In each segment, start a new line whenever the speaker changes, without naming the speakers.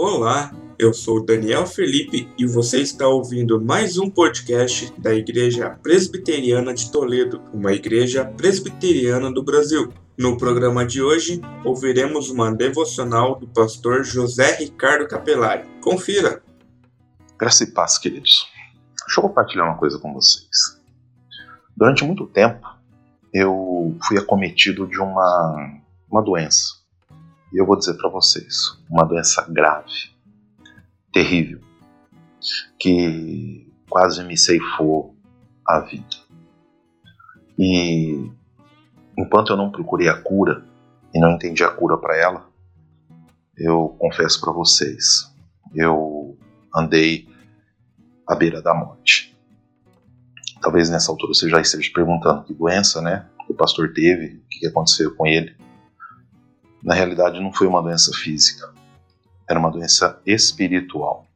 Olá, eu sou Daniel Felipe e você está ouvindo mais um podcast da Igreja Presbiteriana de Toledo, uma igreja presbiteriana do Brasil. No programa de hoje, ouviremos uma devocional do pastor José Ricardo Capelari. Confira!
Graça e paz, queridos. Deixa eu compartilhar uma coisa com vocês. Durante muito tempo, eu fui acometido de uma, uma doença. E eu vou dizer para vocês, uma doença grave, terrível, que quase me ceifou a vida. E enquanto eu não procurei a cura e não entendi a cura para ela, eu confesso para vocês, eu andei à beira da morte. Talvez nessa altura você já esteja perguntando que doença, né? O pastor teve, o que aconteceu com ele na realidade não foi uma doença física, era uma doença espiritual.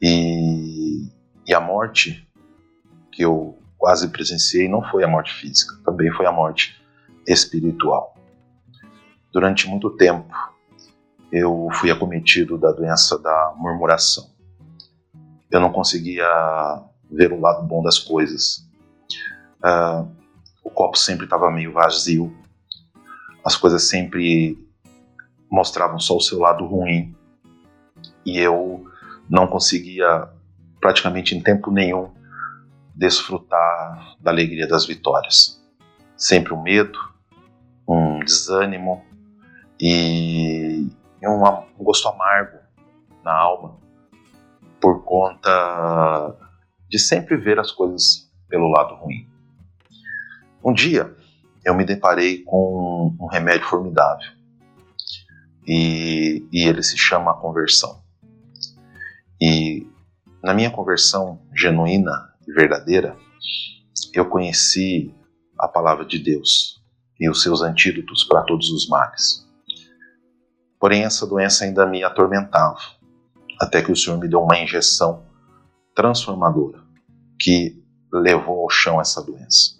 E, e a morte que eu quase presenciei não foi a morte física, também foi a morte espiritual. Durante muito tempo eu fui acometido da doença da murmuração. Eu não conseguia ver o lado bom das coisas. Uh, o copo sempre estava meio vazio as coisas sempre mostravam só o seu lado ruim e eu não conseguia praticamente em tempo nenhum desfrutar da alegria das vitórias. Sempre um medo, um desânimo e um, gosto amargo na alma por conta de sempre ver as coisas pelo lado ruim. Um dia eu me deparei com um remédio formidável. E, e ele se chama conversão. E na minha conversão genuína e verdadeira, eu conheci a palavra de Deus e os seus antídotos para todos os males. Porém, essa doença ainda me atormentava, até que o Senhor me deu uma injeção transformadora que levou ao chão essa doença.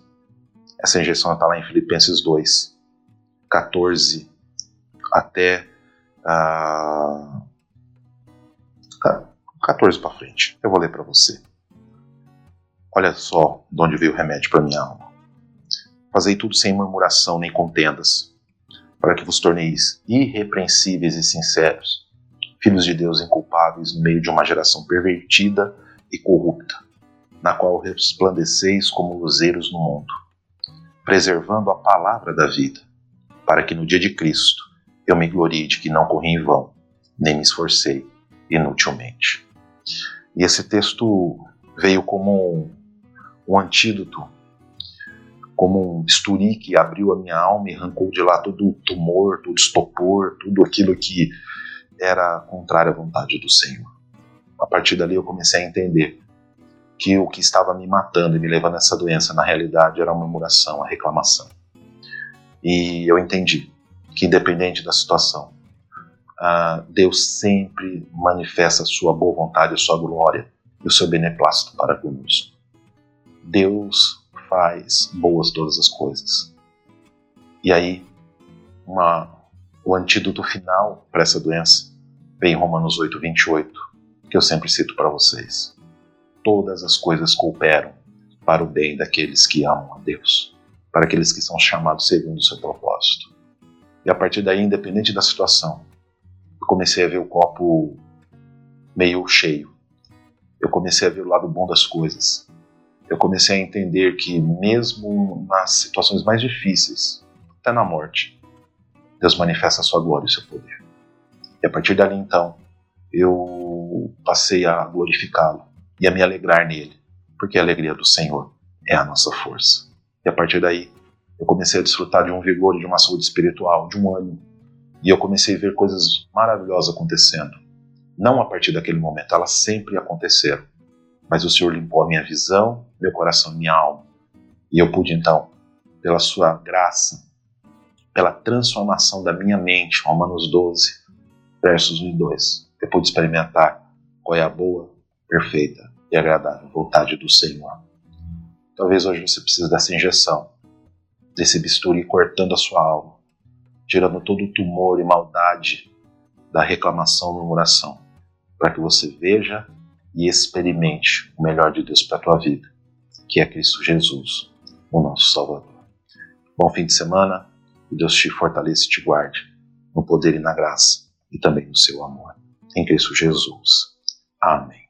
Essa injeção está lá em Filipenses 2, 14 até uh, 14 para frente. Eu vou ler para você. Olha só de onde veio o remédio para minha alma. Fazei tudo sem murmuração nem contendas, para que vos torneis irrepreensíveis e sinceros, filhos de Deus inculpáveis no meio de uma geração pervertida e corrupta, na qual resplandeceis como luzeiros no mundo preservando a palavra da vida, para que no dia de Cristo eu me glorie de que não corri em vão, nem me esforcei inutilmente. E esse texto veio como um, um antídoto, como um bisturi que abriu a minha alma e arrancou de lá todo o tumor, todo o estopor, tudo aquilo que era contrário à vontade do Senhor. A partir dali eu comecei a entender que o que estava me matando e me levando a essa doença, na realidade, era a murmuração, a reclamação. E eu entendi que, independente da situação, uh, Deus sempre manifesta a sua boa vontade, a sua glória e o seu beneplácito para conosco. Deus faz boas todas as coisas. E aí, uma, o antídoto final para essa doença vem em Romanos 8, 28, que eu sempre cito para vocês todas as coisas cooperam para o bem daqueles que amam a Deus, para aqueles que são chamados segundo o seu propósito. E a partir daí, independente da situação, eu comecei a ver o copo meio cheio. Eu comecei a ver o lado bom das coisas. Eu comecei a entender que, mesmo nas situações mais difíceis, até na morte, Deus manifesta a sua glória e o seu poder. E a partir dali, então, eu passei a glorificá-lo e a me alegrar nele, porque a alegria do Senhor é a nossa força. E a partir daí, eu comecei a desfrutar de um vigor, de uma saúde espiritual, de um ânimo. E eu comecei a ver coisas maravilhosas acontecendo. Não a partir daquele momento, elas sempre aconteceram. Mas o Senhor limpou a minha visão, meu coração minha alma. E eu pude então, pela sua graça, pela transformação da minha mente, Romanos 12, versos 1 e 2, eu pude experimentar qual é a boa, perfeita e agradável vontade do Senhor. Talvez hoje você precise dessa injeção, desse bisturi cortando a sua alma, tirando todo o tumor e maldade da reclamação e murmuração, para que você veja e experimente o melhor de Deus para a tua vida, que é Cristo Jesus, o nosso Salvador. Bom fim de semana, e Deus te fortaleça e te guarde no poder e na graça, e também no seu amor. Em Cristo Jesus. Amém.